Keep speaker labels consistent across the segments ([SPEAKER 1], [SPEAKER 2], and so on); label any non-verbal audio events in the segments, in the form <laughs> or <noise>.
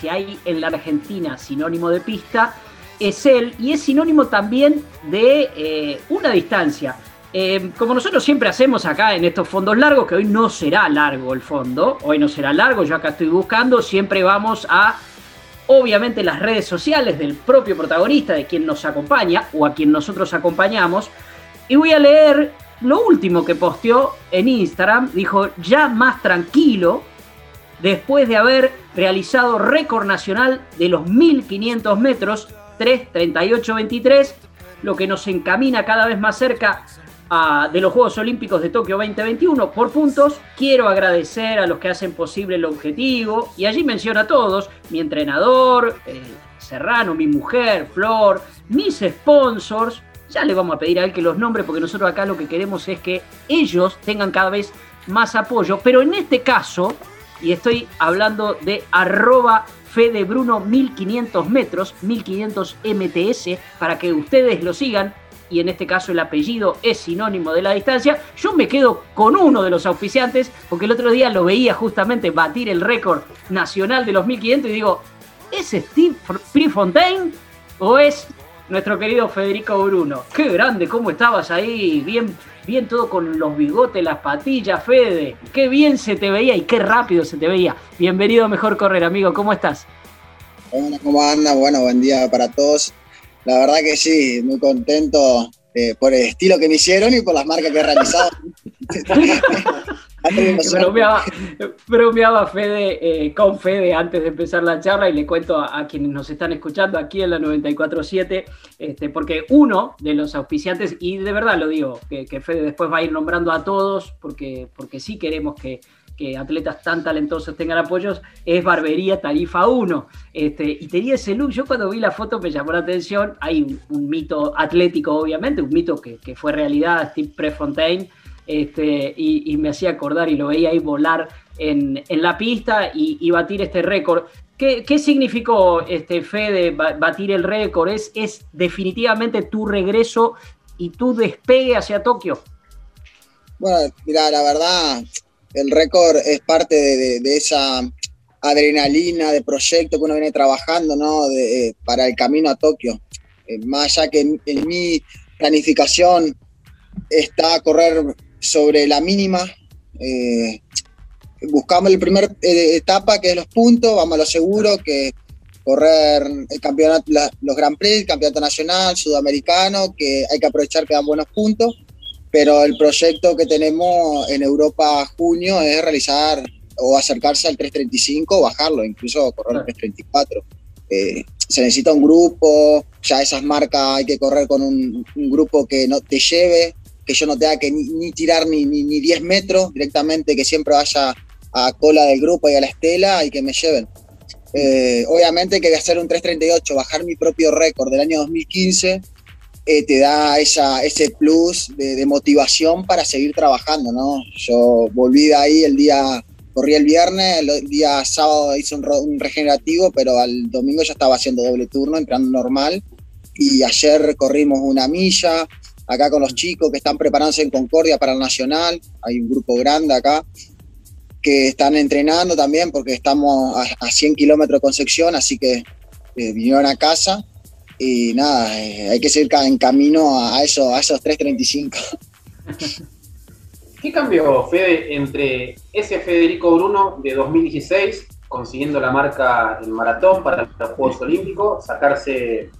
[SPEAKER 1] si hay en la Argentina sinónimo de pista, es él y es sinónimo también de eh, una distancia. Eh, como nosotros siempre hacemos acá en estos fondos largos, que hoy no será largo el fondo, hoy no será largo, yo acá estoy buscando, siempre vamos a, obviamente, las redes sociales del propio protagonista, de quien nos acompaña o a quien nosotros acompañamos, y voy a leer lo último que posteó en Instagram, dijo ya más tranquilo, después de haber realizado récord nacional de los 1500 metros, 3.38.23, lo que nos encamina cada vez más cerca de los Juegos Olímpicos de Tokio 2021 por puntos. Quiero agradecer a los que hacen posible el objetivo y allí menciona a todos, mi entrenador, eh, Serrano, mi mujer, Flor, mis sponsors. Ya le vamos a pedir a él que los nombre porque nosotros acá lo que queremos es que ellos tengan cada vez más apoyo. Pero en este caso, y estoy hablando de arroba Fede Bruno 1500 metros, 1500 MTS, para que ustedes lo sigan, y en este caso el apellido es sinónimo de la distancia, yo me quedo con uno de los auspiciantes, porque el otro día lo veía justamente batir el récord nacional de los 1500 y digo, ¿es Steve Prefontaine o es nuestro querido Federico Bruno? Qué grande, cómo estabas ahí, bien, bien todo con los bigotes, las patillas, Fede. Qué bien se te veía y qué rápido se te veía. Bienvenido a Mejor Correr, amigo, ¿cómo estás?
[SPEAKER 2] Hola, ¿cómo anda? Bueno, buen día para todos. La verdad que sí, muy contento eh, por el estilo que me hicieron y por las marcas que he realizado. <laughs> <laughs>
[SPEAKER 1] bromeaba, bromeaba Fede, eh, con Fede antes de empezar la charla y le cuento a, quienes nos están escuchando aquí en la 94.7, este, porque uno de los auspiciantes, y de verdad lo digo, que, que, Fede después va a ir nombrando a todos, porque, porque sí queremos que, que atletas tan talentosos tengan apoyos, es Barbería Tarifa 1. Este, y tenía ese look, yo cuando vi la foto me llamó la atención, hay un, mito atlético obviamente, un mito que, fue realidad, Steve Prefontaine, este, y, me hacía acordar y lo veía ahí volar en, la pista y, batir este récord. ¿Qué, significó, este, Fede, batir el récord? ¿Es, ¿Es definitivamente tu regreso y tu despegue hacia Tokio?
[SPEAKER 2] Bueno, mira, la verdad, el récord es parte de, esa adrenalina de proyecto que uno viene trabajando ¿no? Eh, para el camino a Tokio. Eh, más allá que en, mi planificación está correr sobre la mínima. Eh, buscamos la primera etapa que es los puntos, vamos a lo seguro, que correr el campeonato, los Grand Prix, el campeonato nacional, sudamericano, que hay que aprovechar que dan buenos puntos pero el proyecto que tenemos en Europa junio es realizar o acercarse al 335 o bajarlo, incluso correr el 334. Eh, se necesita un grupo, ya esas marcas hay que correr con un, grupo que no te lleve, que yo no tenga que ni, tirar ni, ni, 10 metros, directamente que siempre vaya a cola del grupo y a la estela y que me lleven. Eh, obviamente que de hacer un 338, bajar mi propio récord del año 2015, eh, te da esa, ese plus de, motivación para seguir trabajando, ¿no? Yo volví de ahí el día, corrí el viernes, el día sábado hice un, regenerativo, pero al domingo ya estaba haciendo doble turno, entrando normal, y ayer corrimos una milla, acá con los chicos que están preparándose en Concordia para el Nacional, hay un grupo grande acá, que están entrenando también porque estamos a, 100 kilómetros de Concepción, así que eh, vinieron a casa. Y nada, eh, hay que seguir en camino a, eso, a esos 3.35.
[SPEAKER 3] ¿Qué cambió, Fede, entre ese Federico Bruno de 2016, consiguiendo la marca en maratón para los Juegos Olímpicos, sacarse,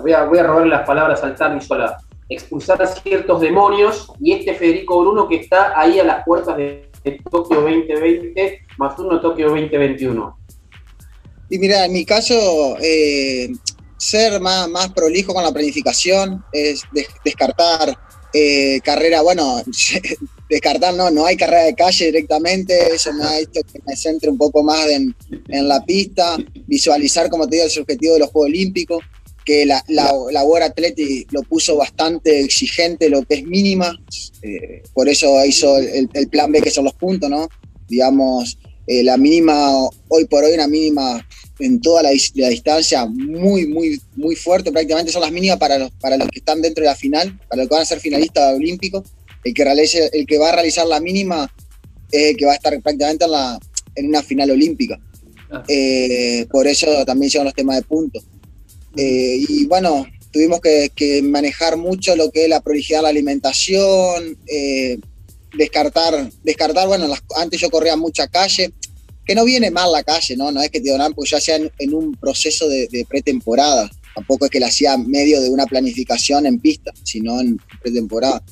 [SPEAKER 3] voy a, voy a robarle las palabras al Tami Sola, expulsar a ciertos demonios, y este Federico Bruno que está ahí a las puertas de, Tokio 2020, más uno Tokio 2021?
[SPEAKER 2] Y mira, en mi caso, eh, ser más, más prolijo con la planificación, es descartar eh, carrera, bueno, <laughs> descartar no, no hay carrera de calle directamente, eso me ha <laughs> hecho que me centre un poco más en, en la pista, visualizar, como te digo, el objetivo de los Juegos Olímpicos, que la, la, la World Athletic lo puso bastante exigente, lo que es mínima, eh, por eso hizo el, el, plan B, que son los puntos, ¿no? Digamos, eh, la mínima, hoy por hoy, una mínima en toda la, distancia muy, muy, muy fuerte. Prácticamente son las mínimas para los, para los que están dentro de la final, para los que van a ser finalistas olímpicos. El que, realice, el que va a realizar la mínima es el que va a estar prácticamente en, la, en una final olímpica. Eh, por eso también llegan los temas de puntos. Eh, y bueno, tuvimos que, manejar mucho lo que es la prolijidad de la alimentación, eh, descartar, descartar, bueno, antes yo corría mucha calle, que no viene mal la calle, ¿no? No es que te donan, porque ya sea en, un proceso de, pretemporada. Tampoco es que la hacía medio de una planificación en pista, sino en pretemporada.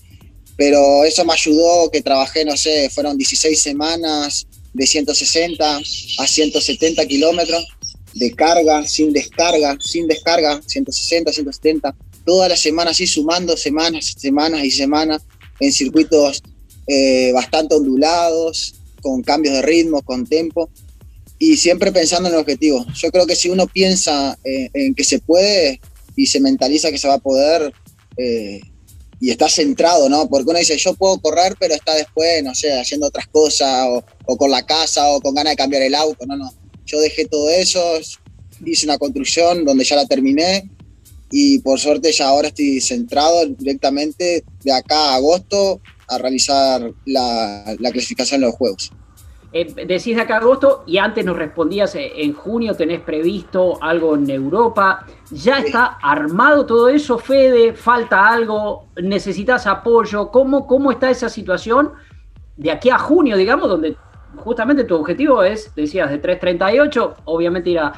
[SPEAKER 2] Pero eso me ayudó, que trabajé, no sé, fueron 16 semanas de 160 a 170 kilómetros de carga, sin descarga, sin descarga, 160, 170, toda la semana así sumando semanas, semanas y semanas en circuitos eh, bastante ondulados, con cambios de ritmo, con tempo, y siempre pensando en el objetivo. Yo creo que si uno piensa eh, en que se puede y se mentaliza que se va a poder, eh, y está centrado, ¿no? Porque uno dice, yo puedo correr, pero está después, no sé, haciendo otras cosas, o, o con la casa, o con ganas de cambiar el auto, no, no. Yo dejé todo eso, hice una construcción donde ya la terminé, y por suerte ya ahora estoy centrado directamente de acá a agosto a realizar la, clasificación de los juegos.
[SPEAKER 1] Eh, decís de acá a agosto y antes nos respondías eh, en junio tenés previsto algo en Europa. ¿Ya está armado todo eso, Fede? ¿Falta algo? ¿Necesitas apoyo? ¿Cómo, ¿Cómo está esa situación de aquí a junio, digamos, donde justamente tu objetivo es, decías, de 3.38, obviamente ir a,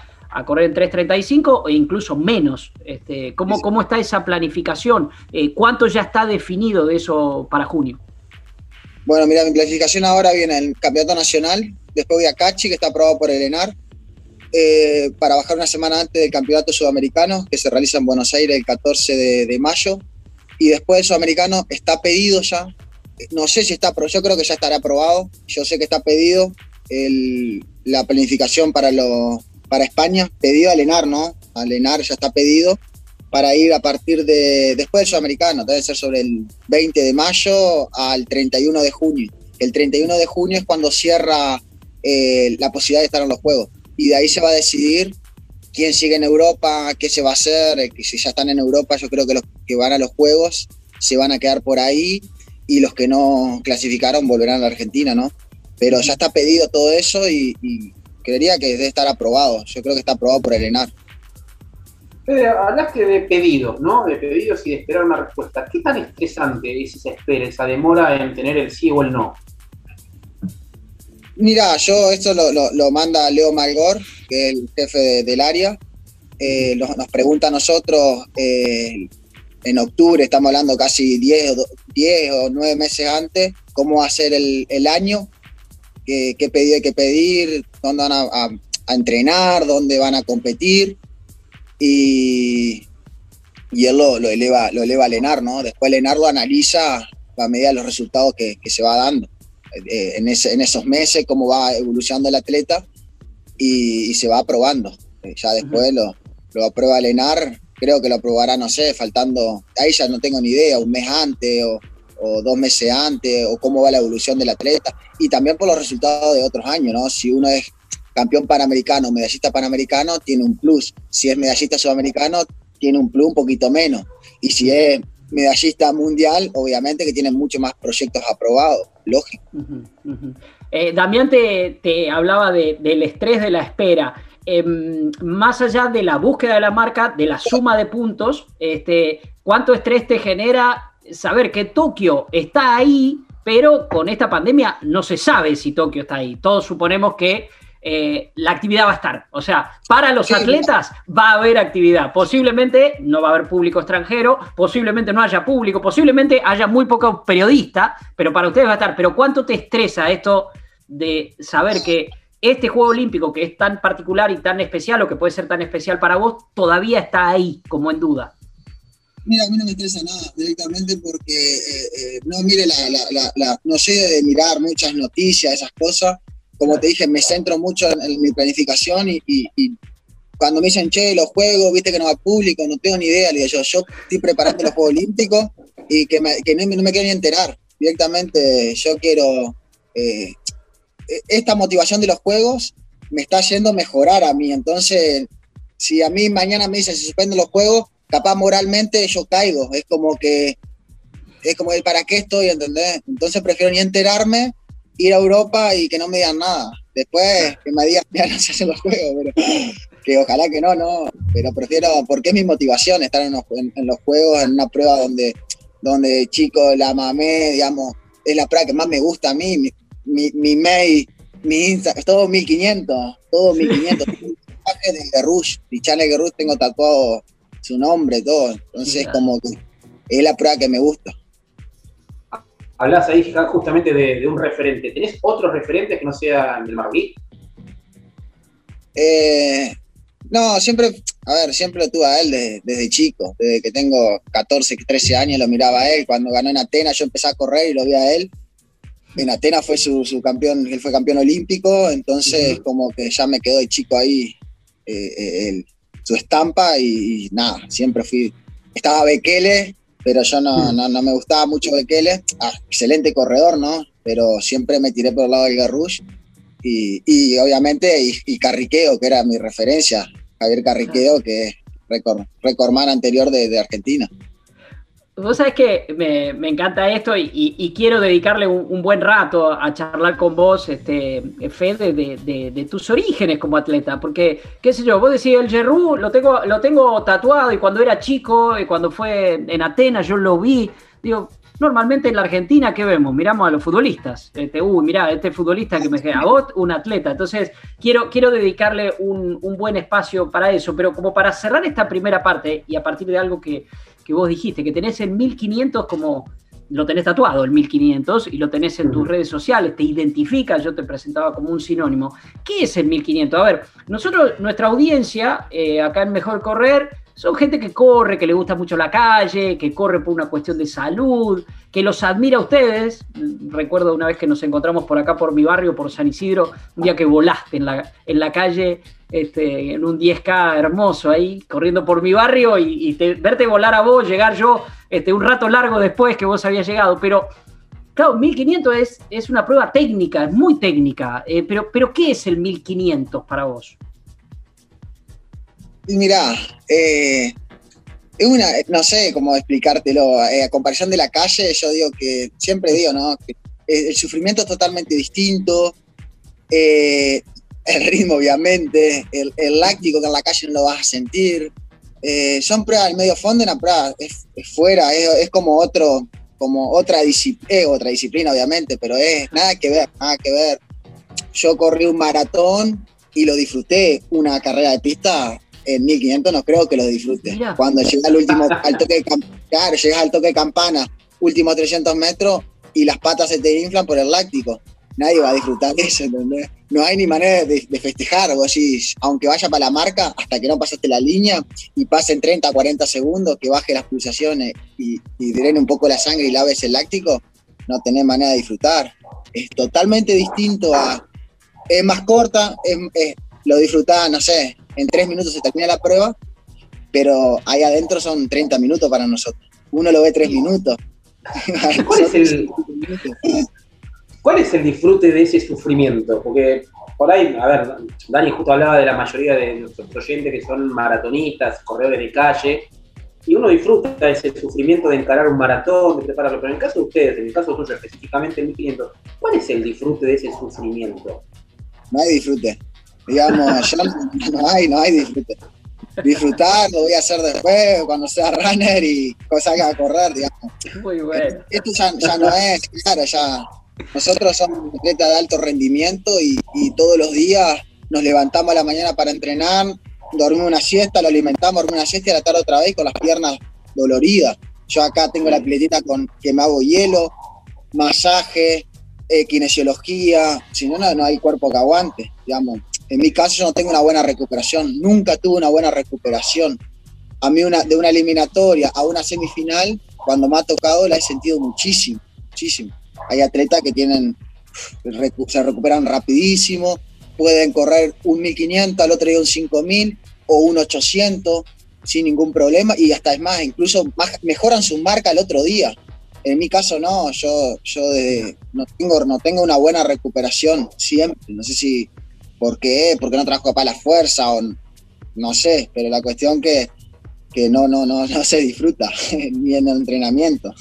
[SPEAKER 1] correr en 3.35 e incluso menos. Este, ¿cómo, ¿Cómo está esa planificación? Eh, ¿Cuánto ya está definido de eso para junio?
[SPEAKER 2] Bueno, mira, mi planificación ahora viene el Campeonato Nacional, después voy a Cachi, que está aprobado por el ENAR, eh, para bajar una semana antes del Campeonato Sudamericano, que se realiza en Buenos Aires el 14 de, mayo, y después el Sudamericano está pedido ya, no sé si está, pero yo creo que ya estará aprobado, yo sé que está pedido la planificación para, lo, para España, pedido al ENAR, ¿no? Al ENAR ya está pedido, para ir a partir de después del sudamericano, debe ser sobre el 20 de mayo al 31 de junio. El 31 de junio es cuando cierra eh, la posibilidad de estar en los Juegos. Y de ahí se va a decidir quién sigue en Europa, qué se va a hacer. Eh, si ya están en Europa, yo creo que los que van a los Juegos se van a quedar por ahí y los que no clasificaron volverán a la Argentina, ¿no? Pero ya está pedido todo eso y, y creería que debe estar aprobado. Yo creo que está aprobado por el ENAR.
[SPEAKER 3] Fede, hablaste de pedidos, ¿no? De pedidos y de esperar una respuesta. ¿Qué tan estresante es esa espera, esa demora en tener el sí o el no?
[SPEAKER 2] Mira, yo esto lo, manda Leo Malgor, que es el jefe del área. Eh, nos pregunta a nosotros eh, en octubre, estamos hablando casi 10, 10 o 9 meses antes, cómo va a ser el, año, qué, pedido hay que pedir, dónde van a entrenar, dónde van a competir y, y él lo, eleva, lo eleva a Lenar, ¿no? Después Lenar lo analiza a medida de los resultados que, se va dando. Eh, en, ese, en esos meses, cómo va evolucionando el atleta y, se va aprobando. Eh, ya después lo, lo aprueba Lenar, creo que lo aprobará, no sé, faltando, ahí ya no tengo ni idea, un mes antes o, dos meses antes, o cómo va la evolución del atleta, y también por los resultados de otros años, ¿no? Si uno es campeón panamericano, medallista panamericano, tiene un plus. Si es medallista sudamericano, tiene un plus un poquito menos. Y si es medallista mundial, obviamente que tiene mucho más proyectos aprobados, lógico.
[SPEAKER 1] Eh, Damián te, hablaba del estrés de la espera. Em, más allá de la búsqueda de la marca, de la suma de puntos, este, ¿cuánto estrés te genera saber que Tokio está ahí, pero con esta pandemia no se sabe si Tokio está ahí? Todos suponemos que eh, la actividad va a estar. O sea, para los atletas va a haber actividad. Posiblemente no va a haber público extranjero, posiblemente no haya público, posiblemente haya muy pocos periodistas, pero para ustedes va a estar. Pero ¿cuánto te estresa esto de saber que este Juego Olímpico, que es tan particular y tan especial, o que puede ser tan especial para vos, todavía está ahí, como en duda?
[SPEAKER 2] Mira, a mí no me estresa nada directamente porque eh, eh, no mire la, no sé de mirar muchas noticias, esas cosas como te dije, me centro mucho en, mi planificación y, cuando me dicen, che, los juegos, viste que no va público, no tengo ni idea, le digo yo, yo estoy preparando los Juegos Olímpicos y que, no, me quiero ni enterar. Directamente yo quiero, eh, esta motivación de los Juegos me está yendo a mejorar a mí, entonces, si a mí mañana me dicen, se suspenden los Juegos, capaz moralmente yo caigo, es como que, es como el para qué estoy, ¿entendés? Entonces prefiero ni enterarme ir a Europa y que no me digan nada. Después que me digan, ya no se hacen los juegos, pero que ojalá que no, no. Pero prefiero, porque es mi motivación estar en los, juegos, en una prueba donde, donde chico la mamé, digamos, es la prueba que más me gusta a mí. Mi, mi, mail, mi Insta, es todo 1500, todo 1500. de Rush, Channel Guerrush tengo tatuado su nombre, todo. Entonces, como que es la prueba que me gusta.
[SPEAKER 3] Hablas ahí justamente de, un referente. ¿Tenés otros referentes que no sean del marroquí?
[SPEAKER 2] Eh, no, siempre, a ver, siempre lo tuve a él desde, chico. Desde que tengo 14, 13 años lo miraba a él. Cuando ganó en Atenas yo empecé a correr y lo vi a él. En Atenas fue su, campeón, él fue campeón olímpico, entonces como que ya me quedó de chico ahí eh, eh, su estampa y, nada, siempre fui, estaba Bekele, pero yo no, no, me gustaba mucho Bekele, ah, excelente corredor, ¿no? Pero siempre me tiré por el lado del Garrush y, y obviamente y, Carriqueo, que era mi referencia, Javier Carriqueo, que es récord, man anterior de Argentina.
[SPEAKER 1] Vos sabés que me, encanta esto y, quiero dedicarle un, buen rato a charlar con vos, este, Fede, de, tus orígenes como atleta, porque, qué sé yo, vos decís, el Gerrú lo tengo, lo tengo tatuado y cuando era chico, y cuando fue en Atenas, yo lo vi, digo, normalmente en la Argentina, ¿qué vemos? Miramos a los futbolistas, este, uy, mirá, este futbolista que me queda, vos, un atleta, entonces quiero, quiero dedicarle un, un buen espacio para eso, pero como para cerrar esta primera parte y a partir de algo que que vos dijiste, que tenés el 1500 como lo tenés tatuado, el 1500, y lo tenés en tus redes sociales, te identifica, yo te presentaba como un sinónimo. ¿Qué es el 1500? A ver, nosotros, nuestra audiencia, eh, acá en Mejor Correr, son gente que corre, que le gusta mucho la calle, que corre por una cuestión de salud, que los admira a ustedes. Recuerdo una vez que nos encontramos por acá, por mi barrio, por San Isidro, un día que volaste en la, en la calle, este, en un 10K hermoso ahí, corriendo por mi barrio y, verte volar a vos, llegar yo este, un rato largo después que vos habías llegado. Pero, claro, 1500 es, es una prueba técnica, es muy técnica. Eh, pero, pero, ¿qué es el 1500 para vos?
[SPEAKER 2] Y mirá, eh, es una, no sé cómo explicártelo, eh, a comparación de la calle, yo digo que, siempre digo, ¿no? El sufrimiento es totalmente distinto, el ritmo obviamente, el, láctico que en la calle no lo vas a sentir, son pruebas del medio fondo, una prueba es, fuera, es, como otro, como otra disciplina, otra disciplina obviamente, pero es nada que ver, nada que ver. Yo corrí un maratón y lo disfruté, una carrera de pista en 1500 no creo que lo disfrute. Cuando llega al último, al toque de claro, llegas al toque de campana, últimos 300 metros y las patas se te inflan por el láctico. Nadie va a disfrutar eso, ¿entendés? No hay ni manera de, festejar, o así, aunque vaya para la marca, hasta que no pasaste la línea y pasen 30, 40 segundos, que baje las pulsaciones y, y drene un poco la sangre y laves el láctico, no tenés manera de disfrutar. Es totalmente distinto a... Es más corta, lo disfrutás, no sé, en tres minutos se termina la prueba, pero ahí adentro son 30 minutos para nosotros. Uno lo ve tres minutos. <laughs>
[SPEAKER 3] ¿Cuál es, el, ¿Cuál es el disfrute de ese sufrimiento? Porque por ahí, a ver, Dani justo hablaba de la mayoría de nuestros oyentes que son maratonistas, corredores de calle, y uno disfruta ese sufrimiento de encarar un maratón, de prepararlo. Pero en el caso de ustedes, en el caso tuyo específicamente, 1500, ¿cuál es el disfrute de ese sufrimiento?
[SPEAKER 2] No hay disfrute. Digamos, <laughs> ya no, hay, no hay disfrute. Disfrutar lo voy a hacer después, cuando sea runner y salga a correr, digamos.
[SPEAKER 1] Muy bueno.
[SPEAKER 2] Esto ya, no es, claro, ya. Nosotros somos atletas de alto rendimiento y, todos los días nos levantamos a la mañana para entrenar, dormimos una siesta, lo alimentamos, dormimos una siesta y a la tarde otra vez con las piernas doloridas. Yo acá tengo la piletita con que me hago hielo, masaje, eh, kinesiología, si no, no hay cuerpo que aguante, digamos. En mi caso yo no tengo una buena recuperación, nunca tuve una buena recuperación. A mí una, de una eliminatoria a una semifinal, cuando me ha tocado la he sentido muchísimo, muchísimo. Hay atletas que tienen, se recuperan rapidísimo, pueden correr un 1500, al otro día un 5000 o un 800 sin ningún problema y hasta es más, incluso mejoran su marca el otro día. En mi caso no, yo, yo no, tengo, no tengo una buena recuperación siempre. No sé si ¿Por qué? Porque no trabajo para la fuerza o no sé, pero la cuestión que, que no, no, no, no se disfruta <laughs> ni en el entrenamiento.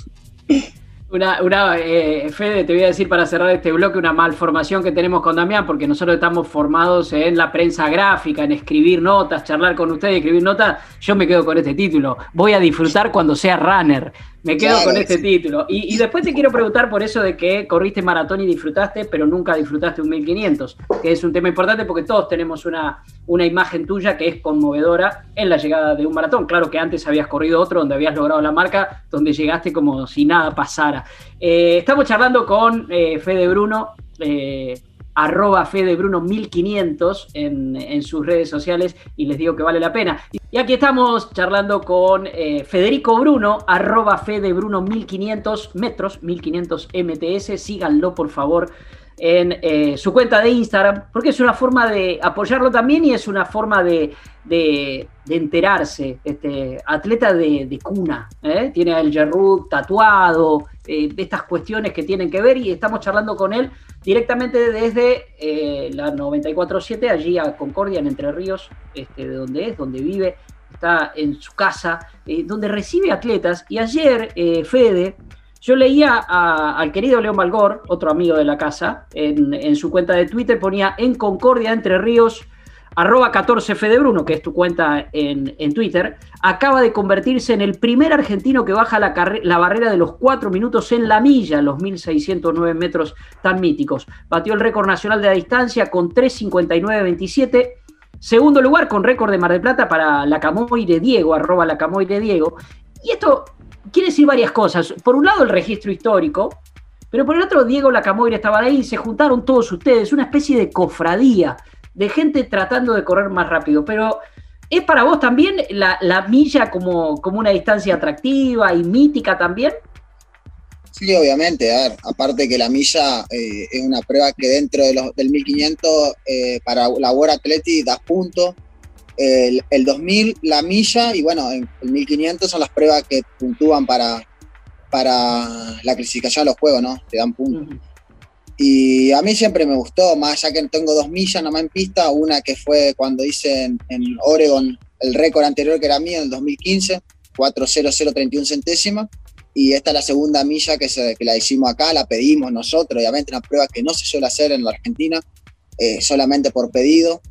[SPEAKER 1] Una, una eh, Fede, te voy a decir para cerrar este bloque una malformación que tenemos con Damián, porque nosotros estamos formados en la prensa gráfica, en escribir notas, charlar con ustedes, escribir notas. Yo me quedo con este título. Voy a disfrutar cuando sea runner. Me quedo con este título. Y, después te quiero preguntar por eso de que corriste maratón y disfrutaste, pero nunca disfrutaste un 1500, que es un tema importante porque todos tenemos una, una imagen tuya que es conmovedora en la llegada de un maratón. Claro que antes habías corrido otro donde habías logrado la marca, donde llegaste como si nada pasara. Eh, estamos charlando con eh, Fede Bruno. Eh, arroba fedebruno1500 en, en sus redes sociales y les digo que vale la pena. Y aquí estamos charlando con eh, Federico Bruno, arroba fedebruno1500 metros, 1500 MTS, síganlo por favor en eh, su cuenta de Instagram, porque es una forma de apoyarlo también y es una forma de, enterarse. Este atleta de, cuna, ¿eh? tiene el Gerrud tatuado, de estas cuestiones que tienen que ver y estamos charlando con él directamente desde eh, la 94.7, allí a Concordia, en Entre Ríos, este, de donde es, donde vive, está en su casa, eh, donde recibe atletas. Y ayer, eh, Fede, yo leía al querido León Malgor, otro amigo de la casa, en su cuenta de Twitter ponía en Concordia, Entre Ríos, arroba 14 Fedebruno, que es tu cuenta en, Twitter, acaba de convertirse en el primer argentino que baja la, la, barrera de los 4 minutos en la milla, los 1609 metros tan míticos. Batió el récord nacional de la distancia con 3.59.27. Segundo lugar con récord de Mar del Plata para la Camoire Diego, arroba Diego. Y esto quiere decir varias cosas. Por un lado, el registro histórico, pero por el otro, Diego Lacamoire estaba ahí y se juntaron todos ustedes, una especie de cofradía de gente tratando de correr más rápido. Pero ¿es para vos también la, milla como, como, una distancia atractiva y mítica también?
[SPEAKER 2] Sí, obviamente. A ver, aparte que la milla eh, es una prueba que dentro de los, del 1500 eh, para la World Athletic das puntos. El, 2000 la milla y bueno, el 1500 son las pruebas que puntúan para, para la clasificación de los juegos, ¿no? Te dan puntos. Y a mí siempre me gustó, más ya que tengo dos millas nomás en pista, una que fue cuando hice en, Oregon el récord anterior que era mío en el 2015, 4.0031 centésimas, y esta es la segunda milla que, se, que la hicimos acá, la pedimos nosotros, obviamente una prueba que no se suele hacer en la Argentina, eh, solamente por pedido,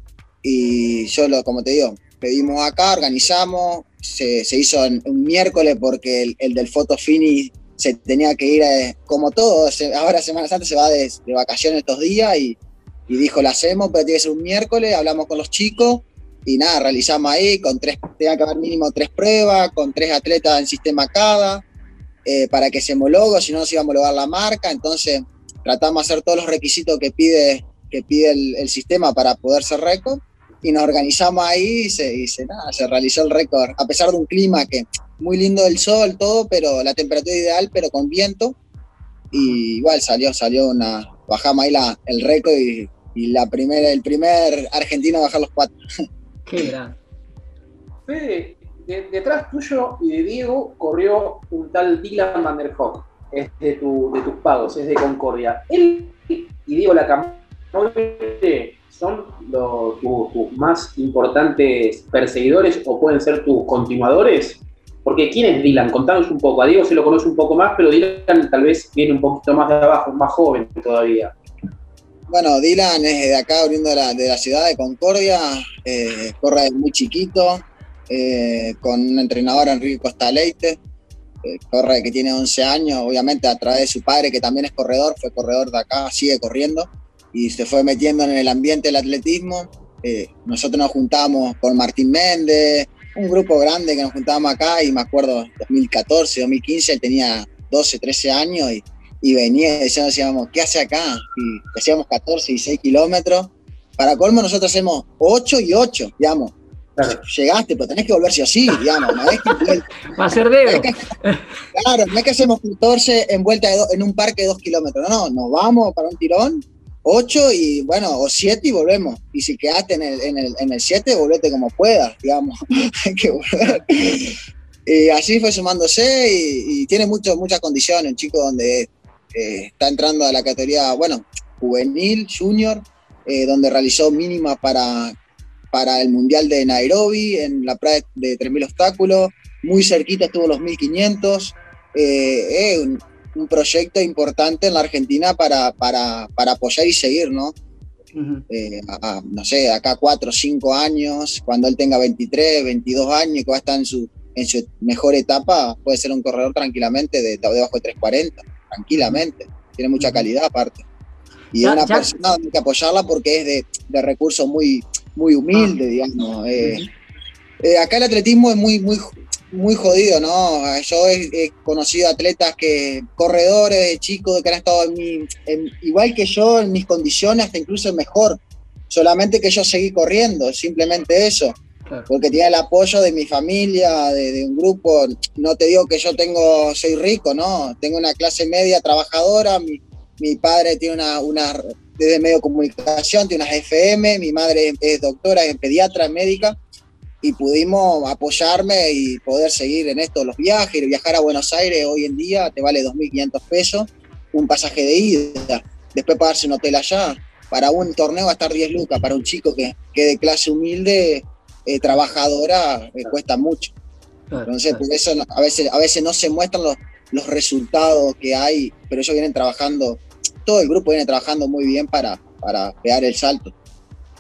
[SPEAKER 2] y yo, lo, como te digo, pedimos acá, organizamos, se, se hizo un miércoles porque el, el del Photo Finish se tenía que ir, eh, como todo, ahora Semana Santa se va de, vacaciones estos días y, dijo, la hacemos, pero tiene que ser un miércoles, hablamos con los chicos y nada, realizamos ahí, con tres, tenía que haber mínimo tres pruebas, con tres atletas en sistema cada, eh, para que se homologue, si no, no se iba a homologar la marca, entonces tratamos de hacer todos los requisitos que pide, que pide el, sistema para poder ser récord y nos organizamos ahí y se, nada, se realizó el récord, a pesar de un clima que muy lindo el sol, todo, pero la temperatura ideal, pero con viento. Y igual salió, salió una, bajamos ahí la, el récord y, la primera, el primer argentino a bajar los cuatro. <laughs>
[SPEAKER 1] Qué gran.
[SPEAKER 3] Fede, detrás tuyo y de Diego corrió un tal Dylan Van der Hoek, es de, tu, de tus pagos, es de Concordia. Él y Diego Lacamoire son tus más importantes perseguidores o pueden ser tus continuadores. Porque ¿quién es Dylan? Contanos un poco. A Diego se lo conoce un poco más, pero Dylan tal vez viene un poquito más de abajo, más joven todavía.
[SPEAKER 2] Bueno, Dylan es de acá, abriendo de la, ciudad de Concordia, eh, corre muy chiquito, eh, con un entrenador, Enrique Costaleite, eh, corre que tiene 11 años, obviamente a través de su padre, que también es corredor, fue corredor de acá, sigue corriendo, y se fue metiendo en el ambiente del atletismo. nosotros nos juntamos con Martín Méndez, un grupo grande que nos juntábamos acá y me acuerdo 2014, 2015, él tenía 12, 13 años y, y venía y decíamos, ¿qué hace acá? Y hacíamos 14 y 6 kilómetros. Para colmo nosotros hacemos 8 y 8, digamos. Llegaste, pero tenés que volverse así, digamos. ¿no? Es que,
[SPEAKER 1] Va a ser de
[SPEAKER 2] claro, no es que hacemos 14 en vuelta en un parque de 2 kilómetros. No, no, nos vamos para un tirón 8 y bueno, o 7 y volvemos. Y si quedaste en el 7, en el, en el siete, volvete como puedas, digamos. <laughs> Hay que volver. Y así fue sumándose y, tiene mucho, muchas condiciones, un chico donde eh, está entrando a la categoría, bueno, juvenil, junior, eh, donde realizó mínima para, para el Mundial de Nairobi en la prueba de 3.000 obstáculos, muy cerquita estuvo los 1.500. Eh, un proyecto importante en la Argentina para, para, para apoyar y seguir, ¿no? Eh, no sé, acá cuatro cinco años, cuando él tenga 23, 22 años, que va a estar en su, en su mejor etapa, puede ser un corredor tranquilamente de, debajo de 340, tranquilamente. Tiene mucha calidad aparte. Y es una persona hay que apoyarla porque es de, de recursos muy, muy humilde, ah. digamos. Eh, eh, acá el atletismo es muy, muy, muy jodido, ¿no? Yo he, conocido atletas que, corredores, chicos que han estado en igual que yo, en mis condiciones, hasta incluso mejor. Solamente que yo seguí corriendo, simplemente eso. Porque tenía el apoyo de mi familia, de, un grupo. No te digo que yo tengo, soy rico, ¿no? Tengo una clase media trabajadora. Mi, mi padre tiene una, una, desde medio comunicación, tiene unas FM. Mi madre es doctora, es pediatra, médica y pudimos apoyarme y poder seguir en esto los viajes. Viajar a Buenos Aires hoy en día te vale 2.500 pesos, un pasaje de ida, después pagarse un hotel allá. Para un torneo va a estar 10 lucas, para un chico que, que de clase humilde, eh, trabajadora, eh, cuesta mucho. Entonces, por eso a, veces, a veces no se muestran los, los resultados que hay, pero ellos vienen trabajando, todo el grupo viene trabajando muy bien para, para pegar el salto.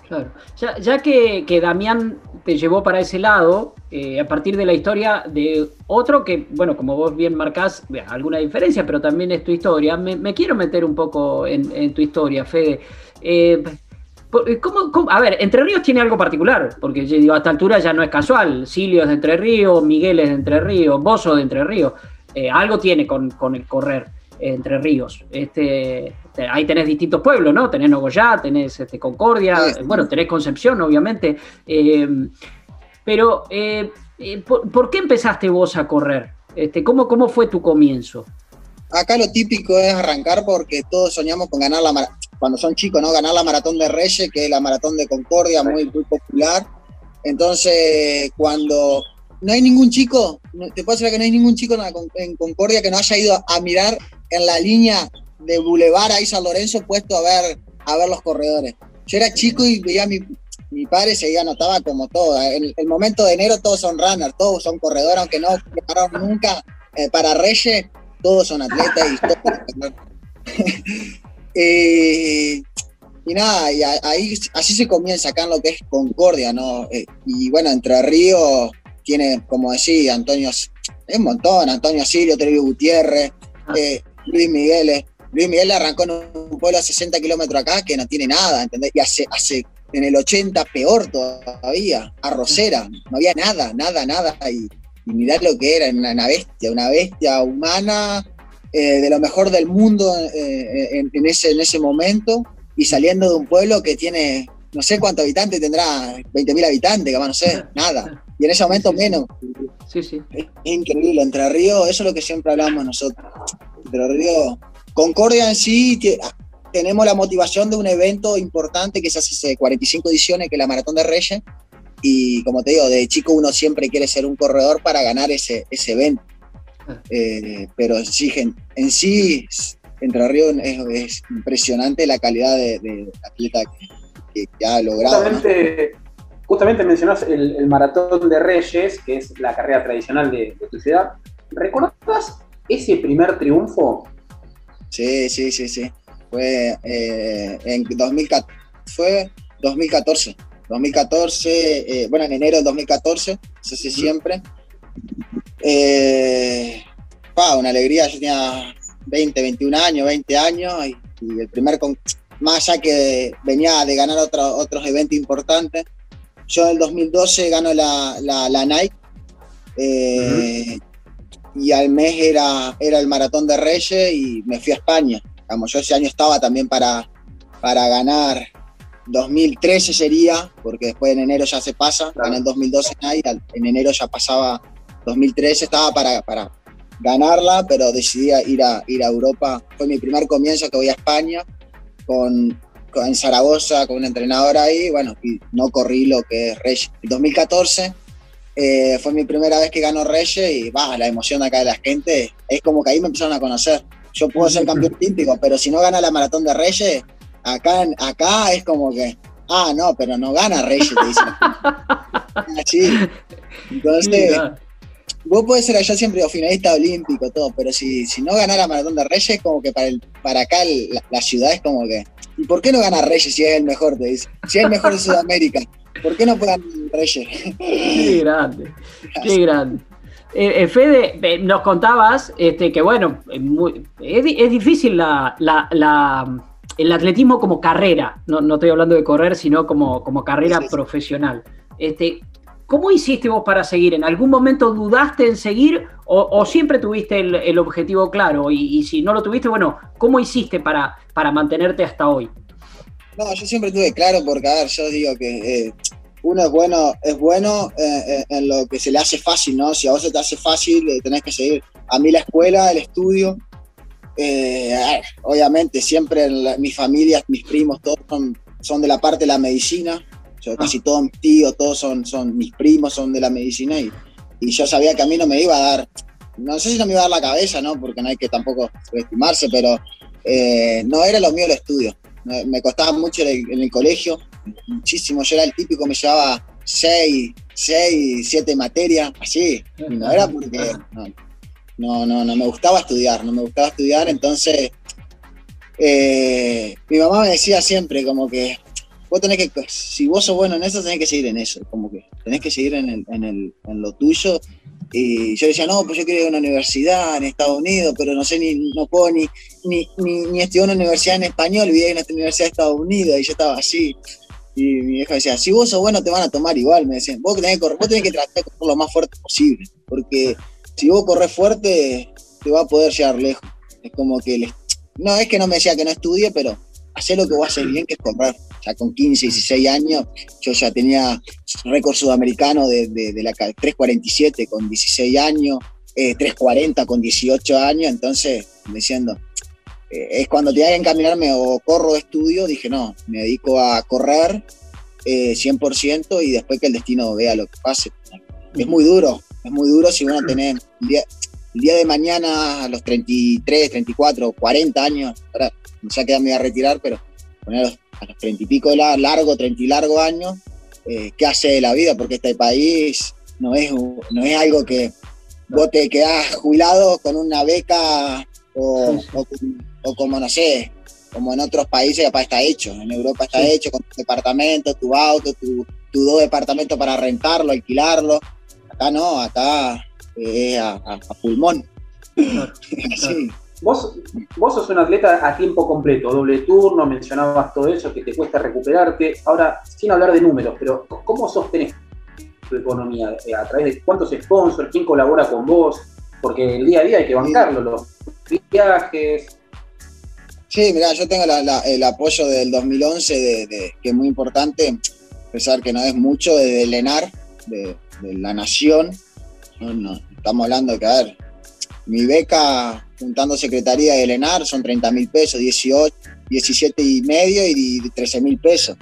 [SPEAKER 1] Claro. Ya, ya que, que, Damián te llevó para ese lado, eh, a partir de la historia de otro que, bueno, como vos bien marcás, alguna diferencia, pero también es tu historia, me, quiero meter un poco en, tu historia, Fede. Eh, ¿cómo, a ver, Entre Ríos tiene algo particular, porque digo, a esta altura ya no es casual. Silio es de Entre Ríos, Miguel es de Entre Ríos, Bozo de Entre Ríos. Eh, algo tiene con, con el correr. Entre Ríos. Este, ahí tenés distintos pueblos, ¿no? Tenés Nogoyá, tenés este, Concordia, bueno, tenés Concepción, obviamente. Eh, pero, eh, eh, ¿por, qué empezaste vos a correr? Este, ¿cómo, ¿Cómo fue tu comienzo?
[SPEAKER 2] Acá lo típico es arrancar porque todos soñamos con ganar la cuando son chicos, ¿no? Ganar la maratón de Reyes, que es la maratón de Concordia, muy, muy popular. Entonces, cuando no hay ningún chico, te puedo decir que no hay ningún chico en Concordia que no haya ido a mirar en la línea de Boulevard ahí San Lorenzo puesto a ver, a ver los corredores. Yo era chico y veía a mi, mi padre se anotaba como todo. En el momento de enero todos son runners, todos son corredores, aunque no prepararon nunca eh, para Reyes, todos son atletas y <laughs> eh, y nada, y ahí así se comienza acá en lo que es Concordia, ¿no? Eh, y bueno, Entre Ríos tiene, como decía, Antonio, es un montón, Antonio Sirio, Trevi Gutiérrez, ah. Luis Miguel. Luis Miguel arrancó en un pueblo a 60 kilómetros acá que no tiene nada, ¿entendés? Y hace, hace en el 80 peor todavía, arrocera, no había nada, nada, nada. Y, y mirá lo que era, una, bestia, una bestia humana, eh, de lo mejor del mundo eh, en, ese, en ese momento, y saliendo de un pueblo que tiene, no sé cuántos habitantes, tendrá 20.000 habitantes, que no sé, <laughs> nada. Y en ese momento menos. Sí, sí. Es increíble, Entre Ríos, eso es lo que siempre hablamos nosotros pero Río, Concordia en sí tenemos la motivación de un evento importante que se hace 45 ediciones, que es la Maratón de Reyes, y como te digo, de chico uno siempre quiere ser un corredor para ganar ese, ese evento. Eh, pero sí, en sí, Entre Ríos es, impresionante la calidad de, atleta que, ha logrado.
[SPEAKER 3] Justamente, justamente mencionás el, Maratón de Reyes, que es la carrera tradicional de, de tu ciudad. ¿Recuerdas ese primer triunfo.
[SPEAKER 2] Sí, sí, sí, sí. Fue eh, en 2014. Fue 2014. 2014, eh, bueno, en enero de 2014, eso sí siempre. Eh, una alegría, yo tenía 20, 21 años, 20 años, y, el primer, más allá que venía de ganar otros eventos importantes, yo en el 2012 gano la, la, Nike, y al mes era, era el Maratón de Reyes y me fui a España. Digamos, yo ese año estaba también para, para ganar 2013 sería, porque después en enero ya se pasa, en el 2012 en enero ya pasaba 2013, estaba para, para ganarla, pero decidí ir a, ir a Europa. Fue mi primer comienzo que voy a España, con, en Zaragoza, con una entrenadora ahí, bueno, y no corrí lo que es Reyes. En 2014 eh, fue mi primera vez que ganó Reyes y va, la emoción acá de la gente es como que ahí me empezaron a conocer. Yo puedo ser campeón olímpico, pero si no gana la maratón de Reyes, acá, acá es como que, ah, no, pero no gana Reyes, te dicen. <laughs> Así. Entonces, vos podés ser allá siempre finalista olímpico, todo, pero si, si no ganara Maratón de Reyes, como que para, el, para acá la, ciudad es como que. ¿Y por qué no gana Reyes si es el mejor? Te dice. Si es el mejor de Sudamérica, ¿por qué no puedan Reyes?
[SPEAKER 1] Qué grande, qué grande. Eh, eh, Fede, nos contabas este, que, bueno, es, es, difícil la, la, el atletismo como carrera. No, no, estoy hablando de correr, sino como, como carrera profesional. Este, ¿Cómo hiciste vos para seguir? ¿En algún momento dudaste en seguir o, siempre tuviste el, objetivo claro? Y, si no lo tuviste, bueno, ¿cómo hiciste para, para mantenerte hasta hoy?
[SPEAKER 2] No, yo siempre tuve claro porque, a ver, yo digo que eh, uno es bueno, es bueno eh, eh, en lo que se le hace fácil, ¿no? Si a vos se te hace fácil, tenés que seguir. A mí la escuela, el estudio, obviamente siempre mis familias, mis primos, todos son de la parte de la medicina, Ah. casi todos mis tíos, todos son, son mis primos, son de la medicina y, y yo sabía que a mí no me iba a dar, no sé si no me iba a dar la cabeza, ¿no? Porque no hay que tampoco subestimarse, pero eh, no era lo mío el estudio. Me, costaba mucho en el, colegio, muchísimo. Yo era el típico, me llevaba seis, seis, siete materias, así. Y no era porque no, no, no, me gustaba estudiar, no me gustaba estudiar. Entonces, eh, mi mamá me decía siempre como que vos tenés que, si vos sos bueno en eso, tenés que seguir en eso, como que tenés que seguir en, el, en, el, en lo tuyo. Y yo decía, no, pues yo quiero ir a una universidad en Estados Unidos, pero no sé, ni, no puedo ni, ni, ni, estudiar una universidad en español, vivía en esta universidad de Estados Unidos, y yo estaba así. Y mi vieja decía, si vos sos bueno, te van a tomar igual, me decían, vos tenés que, vos tenés que tratar de correr lo más fuerte posible, porque si vos corres fuerte, te va a poder llegar lejos. Es como que, no es que no me decía que no estudie, pero hacer lo que vos haces bien, que es correr ya con 15, 16 años, yo ya tenía récord sudamericano de, de, la 347 con 16 años, 340 eh, con 18 años, entonces, diciendo, eh, es cuando tenía que encaminarme o corro estudio, dije, no, me dedico a correr 100% eh, y después que el destino vea lo que pase. Es muy duro, es muy duro si uno tiene el día, de mañana a los 33, 34, 40 años, ahora ya queda me voy a retirar, pero poner a los a los treinta y pico largo, treinta y largo años, eh, qué hace de la vida, porque este país no es, no es algo que vos te quedás jubilado con una beca o, como, no sé, como en otros países, capaz está hecho. En Europa está hecho con tu departamento, tu auto, tu, tu dos departamentos para rentarlo, alquilarlo. Acá no, acá es a, pulmón. <laughs>
[SPEAKER 3] Vos, vos sos un atleta a tiempo completo, doble turno, mencionabas todo eso, que te cuesta recuperarte. Ahora, sin hablar de números, pero ¿cómo sostenés tu economía? Eh, ¿A través de cuántos sponsors? ¿Quién colabora con vos? Porque el día a día hay que bancarlo, los viajes.
[SPEAKER 2] Sí, mira, yo tengo el apoyo del 2011, de, que es muy importante, a pesar que no es mucho, de Lenar, de, la Nación. estamos hablando de que, a ver, mi beca juntando secretaría de Lenar son 30 mil pesos, 18, 17 y medio y 13 mil pesos.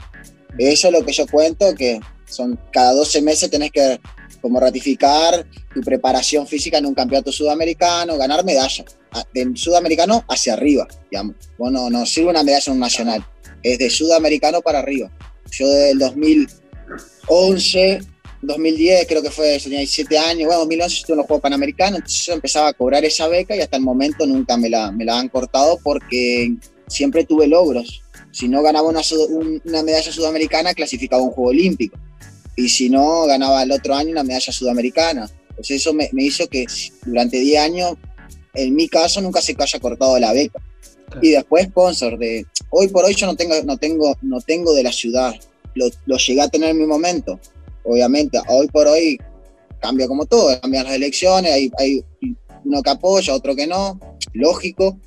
[SPEAKER 2] Eso es lo que yo cuento, que son cada 12 meses tenés que como ratificar tu preparación física en un campeonato sudamericano, ganar medalla, de sudamericano hacia arriba, digamos. Bueno, no sirve una medalla en un nacional, es de sudamericano para arriba. Yo desde el 2011 2010 creo que fue, tenía 17 años, bueno, 2011 estuve en los Juegos Panamericanos, entonces yo empezaba a cobrar esa beca y hasta el momento nunca me la, me la han cortado porque siempre tuve logros. Si no ganaba una, una medalla sudamericana, clasificaba un Juego Olímpico. Y si no, ganaba el otro año una medalla sudamericana. Pues eso me, me hizo que durante 10 años, en mi caso, nunca se haya cortado la beca. Y después sponsor de, hoy por hoy yo no tengo, no tengo, no tengo de la ciudad, lo, lo llegué a tener en mi momento, obviamente, hoy por hoy cambia como todo, cambian las elecciones, hay, hay uno que apoya, otro que no, lógico.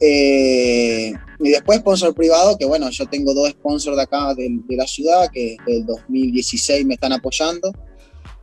[SPEAKER 2] Eh, y después sponsor privado, que bueno, yo tengo dos sponsors de acá de, la ciudad que del 2016 me están apoyando,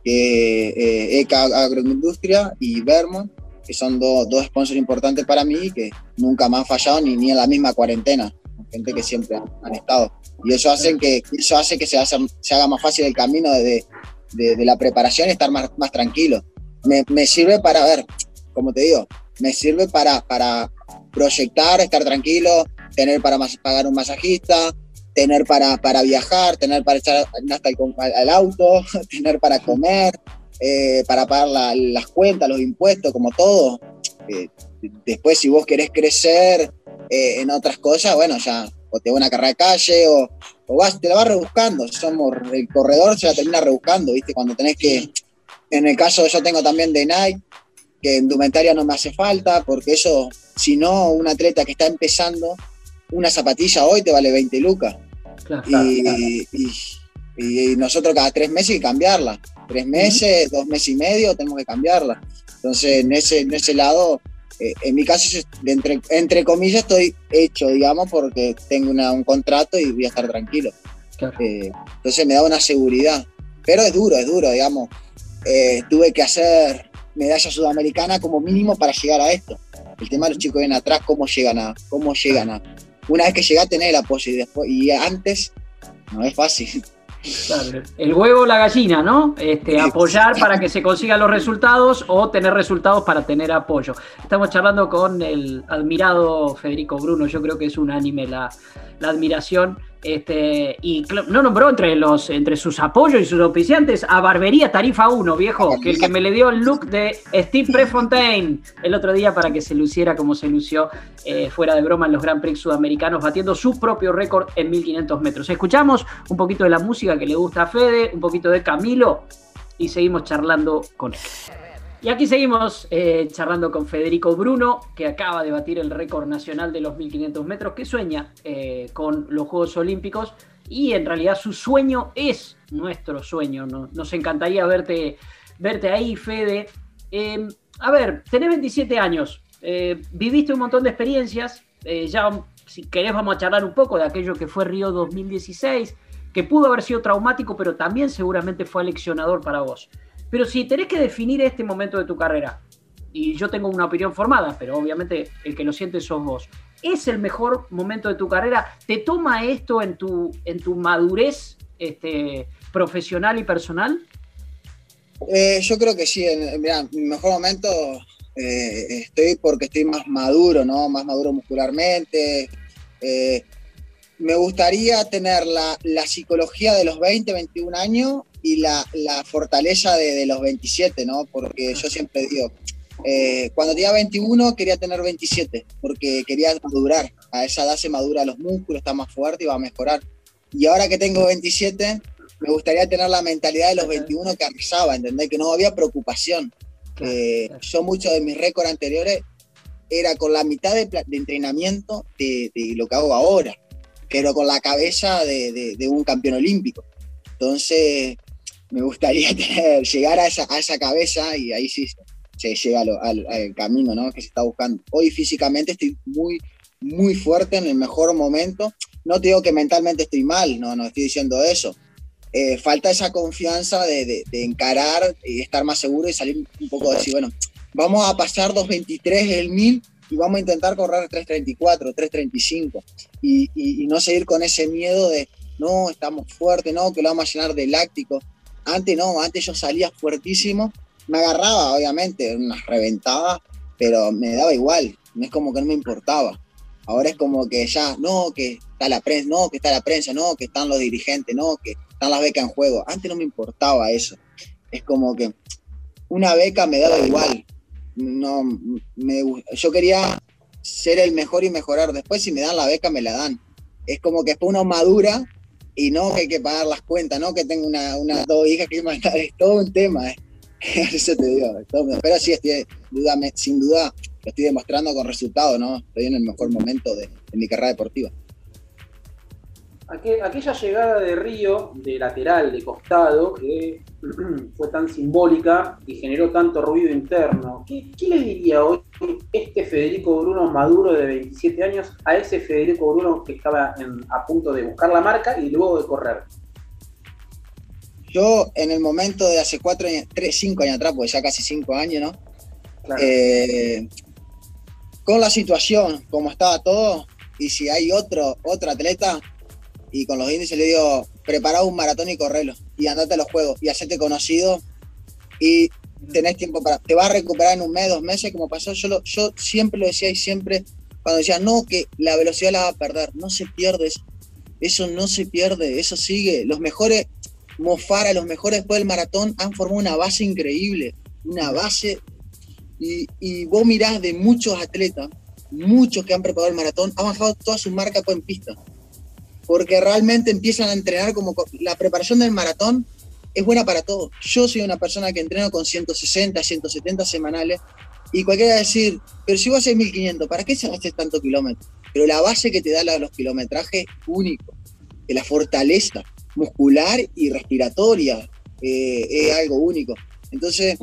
[SPEAKER 2] eh, ECA Agroindustria y Vermont, que son dos sponsors importantes para mí que nunca me han fallado ni, ni en la misma cuarentena, gente que siempre han estado. Y eso, hace que, eso hace que se, haga más fácil el camino de, de, la preparación y estar más, más tranquilo. Me, sirve para ver, como te digo, me sirve para, para proyectar, estar tranquilo, tener para pagar un masajista, tener para, para viajar, tener para echar hasta el, auto, <laughs> tener para comer. eh, para pagar las cuentas, los impuestos, como todo. Eh, después, si vos querés crecer eh, en otras cosas, bueno, ya o te va una carrera de calle o, o, vas, te la vas rebuscando. Somos, el corredor se la termina rebuscando, ¿viste? Cuando tenés que, en el caso yo tengo también de Nike, que indumentaria no me hace falta, porque eso, si no, un atleta que está empezando, una zapatilla hoy te vale 20 lucas. y, y, nosotros cada tres meses hay que cambiarla. Tres meses, dos meses y medio, tenemos que cambiarla. Entonces, en ese, en ese lado, eh, en mi caso, entre, entre comillas, estoy hecho, digamos, porque tengo un contrato y voy a estar tranquilo. Eh, entonces me da una seguridad. Pero es duro, es duro, digamos. Eh, tuve que hacer medalla sudamericana como mínimo para llegar a esto. El tema de los chicos vienen atrás, cómo llegan a, cómo llegan a. Una vez que llega a tener el apoyo y después, y antes, no es fácil.
[SPEAKER 1] El huevo o la gallina, ¿no? Este, apoyar para que se consigan los resultados o tener resultados para tener apoyo. Estamos charlando con el admirado Federico Bruno, yo creo que es unánime la, la admiración este, y no nombró entre, los, entre sus apoyos y sus oficiantes a Barbería Tarifa 1, viejo, que el que me le dio el look de Steve Prefontaine el otro día para que se luciera como se lució eh, fuera de broma en los Grand Prix sudamericanos, batiendo su propio récord en 1500 metros. Escuchamos un poquito de la música que le gusta a Fede, un poquito de Camilo y seguimos charlando con él. Y aquí seguimos eh, charlando con Federico Bruno, que acaba de batir el récord nacional de los 1500 metros, que sueña eh, con los Juegos Olímpicos y en realidad su sueño es nuestro sueño. Nos encantaría verte, verte ahí, Fede. Em, a ver, tenés 27 años, eh, viviste un montón de experiencias, ya si querés vamos a charlar un poco de aquello que fue Río 2016, que pudo haber sido traumático, pero también seguramente fue aleccionador para vos. Pero si tenés que definir este momento de tu carrera, y yo tengo una opinión formada, pero obviamente el que lo siente sos vos, ¿es el mejor momento de tu carrera? ¿Te toma esto en tu, en tu madurez este, profesional y personal?
[SPEAKER 2] Eh, yo creo que sí, en, mi mejor momento eh, estoy porque estoy más maduro, ¿no? Más maduro muscularmente. Eh, me gustaría tener la, la, psicología de los 20, 21 años y la, la fortaleza de, de, los 27, ¿no? Porque yo siempre digo, eh, cuando tenía 21 quería tener 27, porque quería madurar. A esa edad se madura los músculos, está más fuerte y va a mejorar. Y ahora que tengo 27, me gustaría tener la mentalidad de los 21 que arrasaba, ¿entendés? Que no había preocupación. Eh, yo muchos de mis récords anteriores era con la mitad de, de entrenamiento de, de, lo que hago ahora, pero con la cabeza de, de un campeón olímpico. Entonces, me gustaría <laughs> llegar a esa, a esa, cabeza y ahí sí se llega al, camino ¿no? que se está buscando. Hoy físicamente estoy muy, muy fuerte en el mejor momento. No te digo que mentalmente estoy mal, no, no estoy diciendo eso. Eh, falta esa confianza de, de, encarar y estar más seguro y salir un poco de decir, bueno, vamos a pasar 2.23 el 1000 y vamos a intentar correr 3.34, 3.35 y, y, y no seguir con ese miedo de, no, estamos fuertes, no, que lo vamos a llenar de láctico. Antes no, antes yo salía fuertísimo, me agarraba, obviamente, unas reventadas, pero me daba igual, no es como que no me importaba. Ahora es como que ya, no, que está la prensa, no, que está la prensa, no, que están los dirigentes, no, que están las becas en juego. Antes no me importaba eso. Es como que una beca me daba igual. No, me, yo quería ser el mejor y mejorar. Después, si me dan la beca, me la dan. Es como que después uno madura y no que hay que pagar las cuentas, no que tengo una, una dos hijas que mandar, es todo un tema. ¿eh? <laughs> Eso te digo, pero sí, estoy, sin duda lo estoy demostrando con resultados, ¿no? Estoy en el mejor momento de, de mi carrera deportiva
[SPEAKER 3] aquella llegada de Río, de lateral, de costado, que <clears throat> fue tan simbólica y generó tanto ruido interno, ¿qué, le diría hoy este Federico Bruno maduro de 27 años a ese Federico Bruno que estaba a punto de buscar la marca y luego de correr?
[SPEAKER 2] Yo en el momento de hace cuatro años, tres, cinco años atrás, pues ya casi cinco años, ¿no? Eh, con la situación, como estaba todo, y si hay otro, otro atleta y con los índices le digo, prepara un maratón y correlo y andate a los juegos y hacerte conocido y tenés tiempo para, te vas a recuperar en un mes, dos meses, como pasó, yo, yo siempre lo decía y siempre, cuando decía, no, que la velocidad la va a perder, no se pierde eso, no se pierde, eso sigue, los mejores, Mofara, los mejores después del maratón, han formado una base increíble, una base, y, y vos mirás de muchos atletas, muchos que han preparado el maratón, han bajado toda su marca en pista, porque realmente empiezan a entrenar como la preparación del maratón es buena para todos. Yo soy una persona que entreno con 160, 170 semanales y cualquiera va a decir, pero si vos haces 1500, ¿para qué se haces tanto kilómetro? Pero la base que te da los kilometrajes único, que la fortaleza muscular y respiratoria eh, es algo único. Entonces,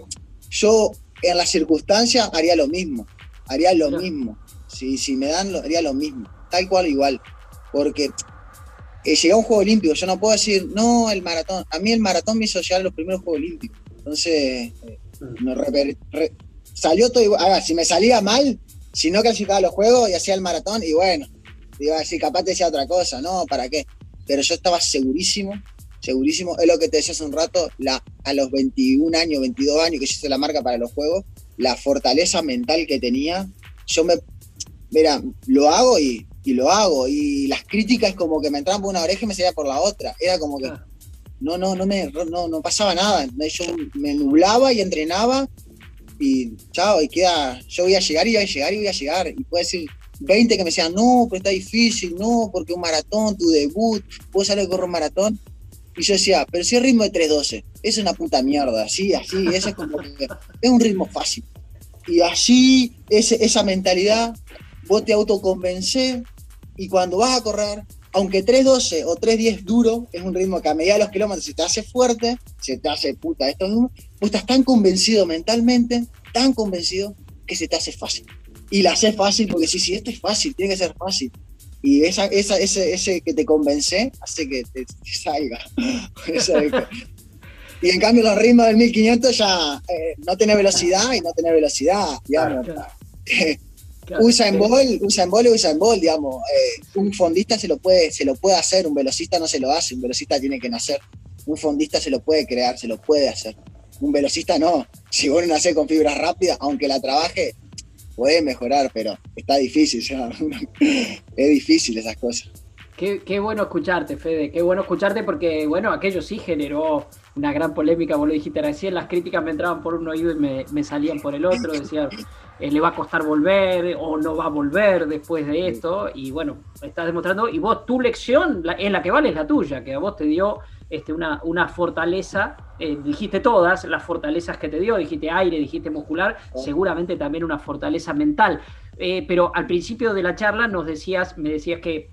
[SPEAKER 2] yo en las circunstancias haría lo mismo, haría lo mismo. Si, si me dan, haría lo mismo, tal cual igual. Porque eh, a un Juego Olímpico, yo no puedo decir, no, el maratón. A mí el maratón me hizo llegar a los primeros Juegos Olímpicos. Entonces, no salió todo igual. si me salía mal, si no clasificaba los juegos y hacía el maratón, y bueno, iba a decir, capaz te decía otra cosa, no, ¿para qué? Pero yo estaba segurísimo, segurísimo, es lo que te decía hace un rato, a los 21 años, 22 años que yo hice la marca para los juegos, la fortaleza mental que tenía, yo me, mira, lo hago y, y lo hago, y las críticas como que me entraban por una oreja y me salía por la otra, era como que... No, no, no me, no, no pasaba nada. Yo me nublaba y entrenaba y chao, y queda, yo voy a llegar y voy a llegar y voy a llegar. Y puede ser 20 que me decían, no, pero está difícil, no, porque un maratón, tu debut, puedo salir a correr un maratón. Y yo decía, pero si el ritmo de 3.12, es una puta mierda, así, así, ese es como que es un ritmo fácil. Y así, ese, esa mentalidad, vos te autoconvencés y cuando vas a correr, aunque 3.12 o 3.10 duro, es un ritmo que a medida de los kilómetros se te hace fuerte, se te hace puta, esto es duro, vos estás tan convencido mentalmente, tan convencido, que se te hace fácil. Y la haces fácil porque sí, sí, esto es fácil, tiene que ser fácil. Y esa, esa, ese, ese que te convence hace que te, salga. <laughs> y en cambio los ritmos del 1500 ya eh, no tiene velocidad y no tiene velocidad, digamos. usa en bol, usa en bol y usa en bol, digamos. Eh, un fondista se lo, puede, se lo puede hacer, un velocista no se lo hace, un velocista tiene que nacer. Un fondista se lo puede crear, se lo puede hacer. Un velocista no. Si vos no nacés con fibras rápidas, aunque la trabaje, puede mejorar, pero está difícil. <laughs> es difícil esas cosas.
[SPEAKER 1] Qué, bueno escucharte, Fede, qué bueno escucharte porque, bueno, aquello sí generó una gran polémica, vos lo dijiste recién, las críticas me entraban por un oído y me, salían por el otro, decían, eh, le va a costar volver o no va a volver después de esto, y bueno, estás demostrando, y vos tu lección es la que vale, es la tuya, que a vos te dio este, una, una fortaleza, eh, dijiste todas las fortalezas que te dio, dijiste aire, dijiste muscular, seguramente también una fortaleza mental. Eh, pero al principio de la charla nos decías, me decías que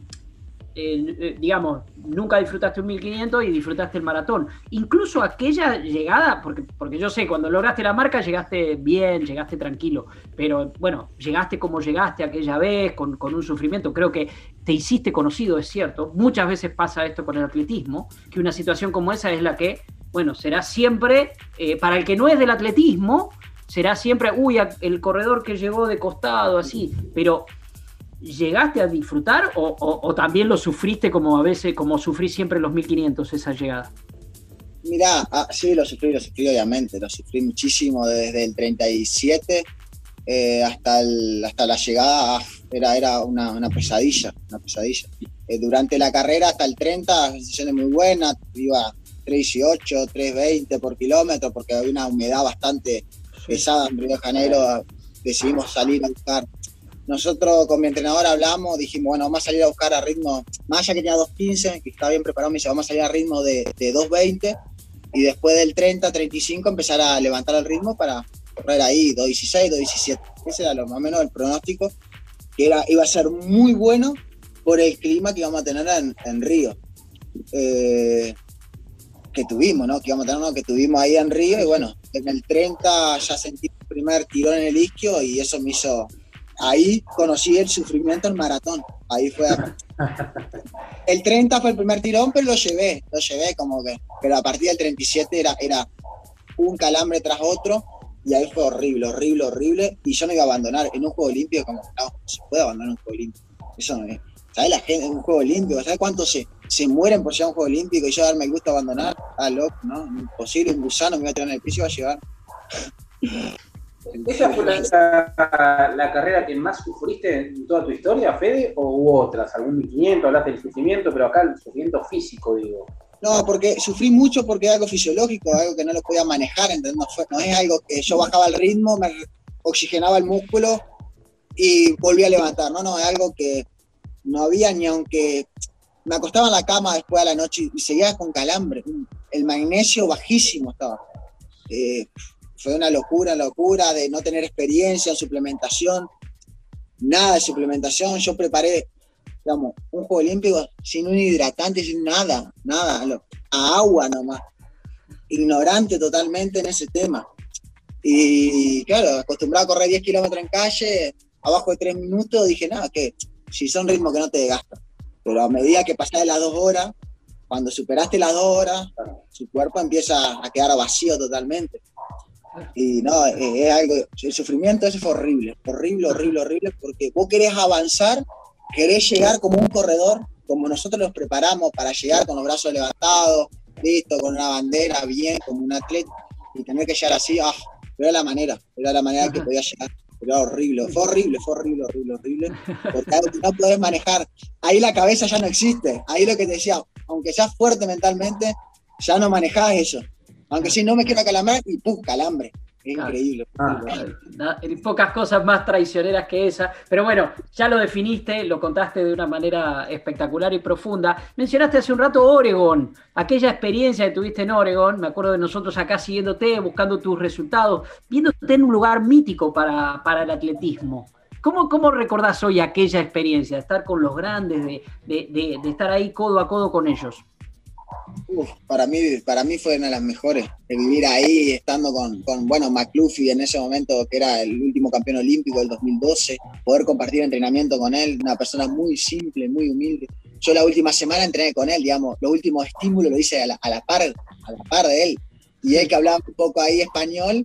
[SPEAKER 1] eh, digamos, nunca disfrutaste un 1500 y disfrutaste el maratón. Incluso aquella llegada, porque, porque yo sé, cuando lograste la marca llegaste bien, llegaste tranquilo, pero bueno, llegaste como llegaste aquella vez, con, con un sufrimiento, creo que te hiciste conocido, es cierto. Muchas veces pasa esto con el atletismo, que una situación como esa es la que, bueno, será siempre, eh, para el que no es del atletismo, será siempre, uy, el corredor que llegó de costado, así, pero ¿Llegaste a disfrutar o, también lo sufriste como a veces, como sufrí siempre los 1500 esa llegada?
[SPEAKER 2] Mirá, ah, sí, lo sufrí, lo sufrí obviamente, lo sufrí muchísimo desde el 37 eh, hasta, hasta la llegada, ah, era, era una, pesadilla, una pesadilla. Eh, durante la carrera hasta el 30, sensaciones muy buenas, iba 3.18, 3.20 por kilómetro, porque había una humedad bastante pesada en Río de Janeiro, decidimos salir a buscar nosotros con mi entrenador hablamos, dijimos, bueno, vamos a salir a buscar a ritmo, más allá que tenía 2.15, que estaba bien preparado, me dice, vamos a salir a ritmo de, de 2.20 y después del 30, 35 empezar a levantar el ritmo para correr ahí 2.16, 2.17. Ese era lo más o menos el pronóstico, que era, iba a ser muy bueno por el clima que íbamos a tener en, Río. Eh, que tuvimos, ¿no? Que íbamos a tener, ¿no? Que tuvimos ahí en Río y bueno, en el 30 ya sentí el primer tirón en el isquio y eso me hizo ahí conocí el sufrimiento en maratón. Ahí fue. <laughs> El 30 fue el primer tirón, pero lo llevé, lo llevé como que. Pero a partir del 37 era, era un calambre tras otro y ahí fue horrible, horrible, horrible. Y yo no iba a abandonar en un juego limpio, como no, se puede abandonar un juego limpio. Eso no es. ¿Sabes la gente en un juego limpio? ¿Sabes cuántos se, se mueren por llegar a un juego olímpico y yo darme el gusto de abandonar? Ah, loco, ¿no? Imposible, un gusano me iba a tirar en el piso y iba a llegar.
[SPEAKER 3] ¿Esa fue la, carrera que más sufriste en toda tu historia, Fede? ¿O hubo otras? ¿Algún 1500? Hablaste del sufrimiento, pero acá el sufrimiento físico, digo.
[SPEAKER 2] No, porque sufrí mucho porque es algo fisiológico, algo que no lo podía manejar, No, no es algo que yo bajaba el ritmo, me oxigenaba el músculo y volví a levantar. No, no, es algo que no había ni aunque me acostaba en la cama después de la noche y seguía con calambre. El magnesio bajísimo estaba. Eh, fue una locura, locura de no tener experiencia en suplementación, nada de suplementación. Yo preparé, digamos, un juego olímpico sin un hidratante, sin nada, nada, a agua nomás. Ignorante totalmente en ese tema. Y claro, acostumbrado a correr 10 kilómetros en calle, abajo de 3 minutos, dije, nada, que si son ritmos que no te desgastan. Pero a medida que pasaste las dos horas, cuando superaste las dos horas, su cuerpo empieza a quedar vacío totalmente. Y no, es, algo, el sufrimiento ese fue horrible, horrible, horrible, horrible, porque vos querés avanzar, querés llegar como un corredor, como nosotros nos preparamos para llegar con los brazos levantados, listo, con una bandera, bien, como un atleta, y tener que llegar así, ah, era la manera, era la manera que podía llegar. Era horrible, fue horrible, fue horrible, horrible, horrible, porque algo que no podés manejar. Ahí la cabeza ya no existe. Ahí lo que te decía, aunque seas fuerte mentalmente, ya no manejás eso. Aunque si no me quiero calambrar y ¡pum! calambre. Es increíble. Ah,
[SPEAKER 1] pocas cosas más traicioneras que esa. Pero bueno, ya lo definiste, lo contaste de una manera espectacular y profunda. Mencionaste hace un rato Oregon, aquella experiencia que tuviste en Oregon. Me acuerdo de nosotros acá siguiéndote, buscando tus resultados, viéndote en un lugar mítico para, para el atletismo. ¿Cómo, ¿Cómo, recordás hoy aquella experiencia, estar con los grandes, de, de, de estar ahí codo a codo con ellos?
[SPEAKER 2] Para, mí, para mí fue una de las mejores, de vivir ahí, estando con, con, bueno, McLuffy en ese momento, que era el último campeón olímpico del 2012, poder compartir entrenamiento con él, una persona muy simple, muy humilde. Yo la última semana entrené con él, digamos, los últimos estímulos lo hice a la, a la par, a la par de él. Y él que hablaba un poco ahí español,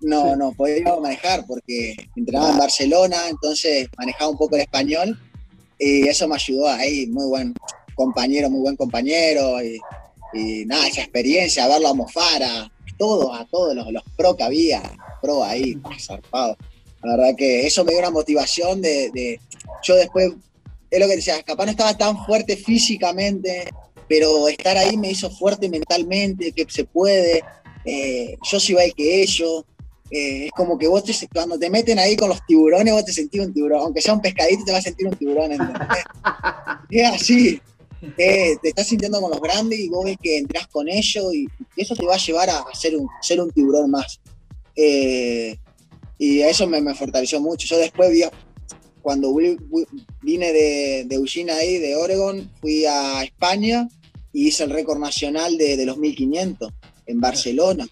[SPEAKER 2] no, no podía manejar porque entrenaba en Barcelona, entonces manejaba un poco el español y eso me ayudó ahí, muy buen compañero, muy buen compañero y y nada, esa experiencia, verlo a Mofara, todo, a todos los, los pro que había, pro ahí, zarpado. La verdad que eso me dio una motivación de, yo después, es lo que decía, capaz no estaba tan fuerte físicamente, pero estar ahí me hizo fuerte mentalmente, que se puede, eh, yo soy igual que ellos, eh, es como que vos te, cuando te meten ahí con los tiburones, vos te sentís un tiburón, aunque sea un pescadito te vas a sentir un tiburón, <laughs> es así, te, estás sintiendo con los grandes y vos ves que entras con ellos y, eso te va a llevar a ser un, ser un tiburón más. Eh, y eso me, fortaleció mucho. Yo después, cuando vine de, de Eugene ahí, de Oregon, fui a España y hice el récord nacional de, los 1500 en Barcelona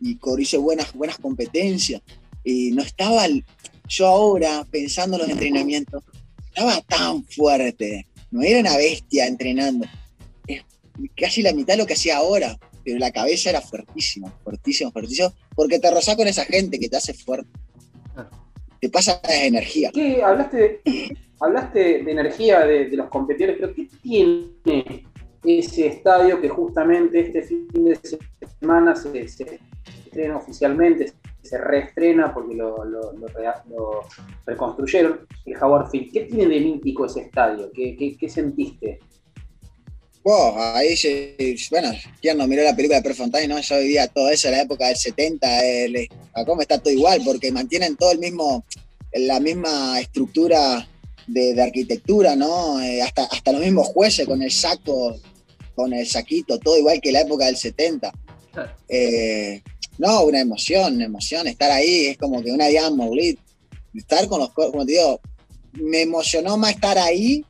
[SPEAKER 2] y hice buenas, buenas competencias. Y no estaba, yo ahora pensando en los entrenamientos, estaba tan fuerte no era una bestia entrenando. Es casi la mitad de lo que hacía ahora, pero la cabeza era fuertísima, fuertísimo, fuertísimo, porque te rozás con esa gente que te hace fuerte. Te pasa la energía.
[SPEAKER 3] ¿Qué? Hablaste de, hablaste de energía de, los competidores, pero ¿qué tiene ese estadio que justamente este fin de semana se, se estrena oficialmente, se reestrena porque lo, reconstruyeron, el Howard Field. ¿Qué tiene de mítico ese estadio? ¿Qué, qué, sentiste?
[SPEAKER 2] Wow, ahí, bueno, quien no miró la película de Prefontaine, ¿no? Yo vivía todo eso en la época del 70, el, cómo está todo igual, porque mantienen todo el mismo, la misma estructura de, arquitectura, ¿no? Eh, hasta, hasta los mismos jueces con el saco, con el saquito, todo igual que la época del 70. Eh, no, una emoción, una emoción, estar ahí, es como que una Diana estar con los, como te digo, me emocionó más estar ahí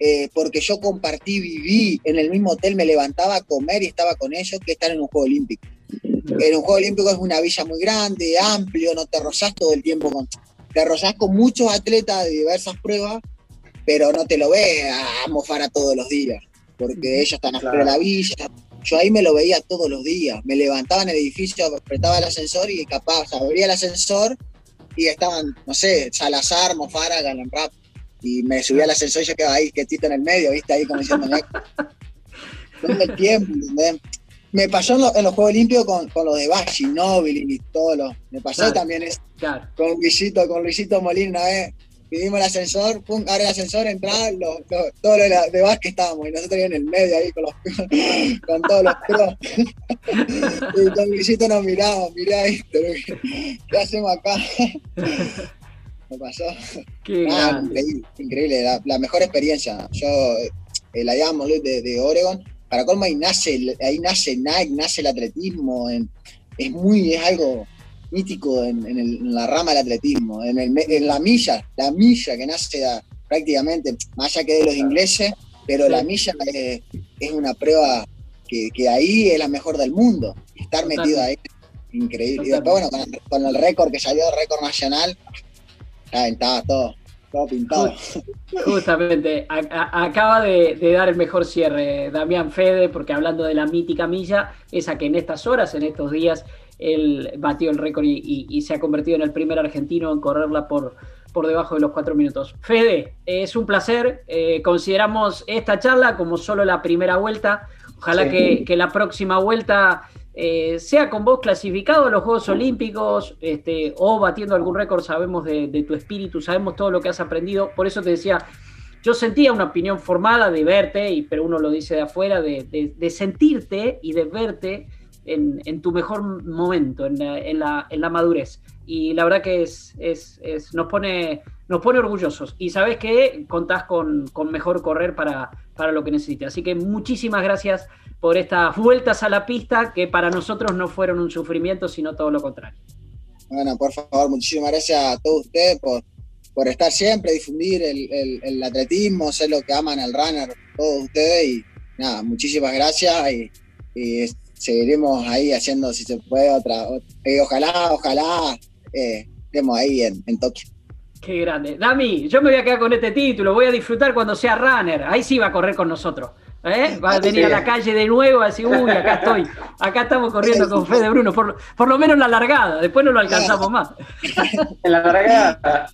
[SPEAKER 2] eh, porque yo compartí, viví en el mismo hotel, me levantaba a comer y estaba con ellos que estar en un Juego Olímpico. En un Juego Olímpico es una villa muy grande, amplio, no te rozás todo el tiempo con... Te rozás con muchos atletas de diversas pruebas, pero no te lo ves a mofar todos los días, porque ellos están afuera de la villa, yo ahí me lo veía todos los días. Me levantaba en el edificio, apretaba el ascensor y capaz, abría el ascensor y estaban, no sé, Salazar, Mofara, Galan Rap. Y me subía al ascensor y yo quedaba ahí, quietito en el medio, ¿viste? Ahí como diciendo, todo <laughs> el tiempo, ¿entendés? Me pasó en, los Juegos Olímpicos con, con los de Bachi, Nobili y todo lo. Me pasó también es, con Luisito, con Luisito Molina una vez. Pedimos el ascensor, pum, abre el ascensor, entra, los, los, todos los de básquet estábamos, y nosotros en el medio ahí con, los, <laughs> con todos los pros. <laughs> y con Luisito nos miramos, mirá esto, ¿qué hacemos acá? <laughs> ¿Qué pasó?
[SPEAKER 1] Qué
[SPEAKER 2] ah, increíble, increíble la, la, mejor experiencia. Yo eh, la llamo de, de Oregon, para colmo ahí nace, ahí nace Nike, nace el atletismo, en, es muy, es algo mítico en, en, el, en, la rama del atletismo, en, el, en, la milla, la milla que nace prácticamente, más allá que de los ingleses, pero sí. la milla es, es, una prueba que, que, ahí es la mejor del mundo, estar metido ahí, increíble. Y después, bueno, con, con el récord que salió, récord nacional, estaba todo, todo pintado.
[SPEAKER 1] Justamente, a, a, acaba de, de, dar el mejor cierre Damián Fede, porque hablando de la mítica milla, esa que en estas horas, en estos días, él batió el récord y, y, y, se ha convertido en el primer argentino en correrla por, por debajo de los cuatro minutos. Fede, es un placer. Eh, consideramos esta charla como solo la primera vuelta. Ojalá sí. que, que, la próxima vuelta eh, sea con vos clasificado a los Juegos Olímpicos este, o batiendo algún récord. Sabemos de, de tu espíritu, sabemos todo lo que has aprendido. Por eso te decía, yo sentía una opinión formada de verte, y, pero uno lo dice de afuera, de, de, de sentirte y de verte en, en tu mejor momento, en la, en, la, en la, madurez. Y la verdad que es, nos, pone, nos pone orgullosos. Y sabes que contás con, mejor correr para, para lo que necesites. Así que muchísimas gracias por estas vueltas a la pista que para nosotros no fueron un sufrimiento, sino todo lo contrario.
[SPEAKER 2] Bueno, por favor, muchísimas gracias a todos ustedes por, por estar siempre, difundir el, atletismo, ser lo que aman al runner, todos ustedes. Y nada, muchísimas gracias seguiremos ahí haciendo, si se puede, otra. otra eh, ojalá, ojalá eh, estemos ahí en, en, Tokio.
[SPEAKER 1] Qué grande. Dami, yo me voy a quedar con este título, voy a disfrutar cuando sea runner. Ahí sí va a correr con nosotros. ¿Eh? Va a venir a la calle de nuevo a decir, uy, acá estoy, acá estamos corriendo con Fede Bruno, por, por lo menos la largada, después no lo alcanzamos más.
[SPEAKER 3] En <laughs> la largada.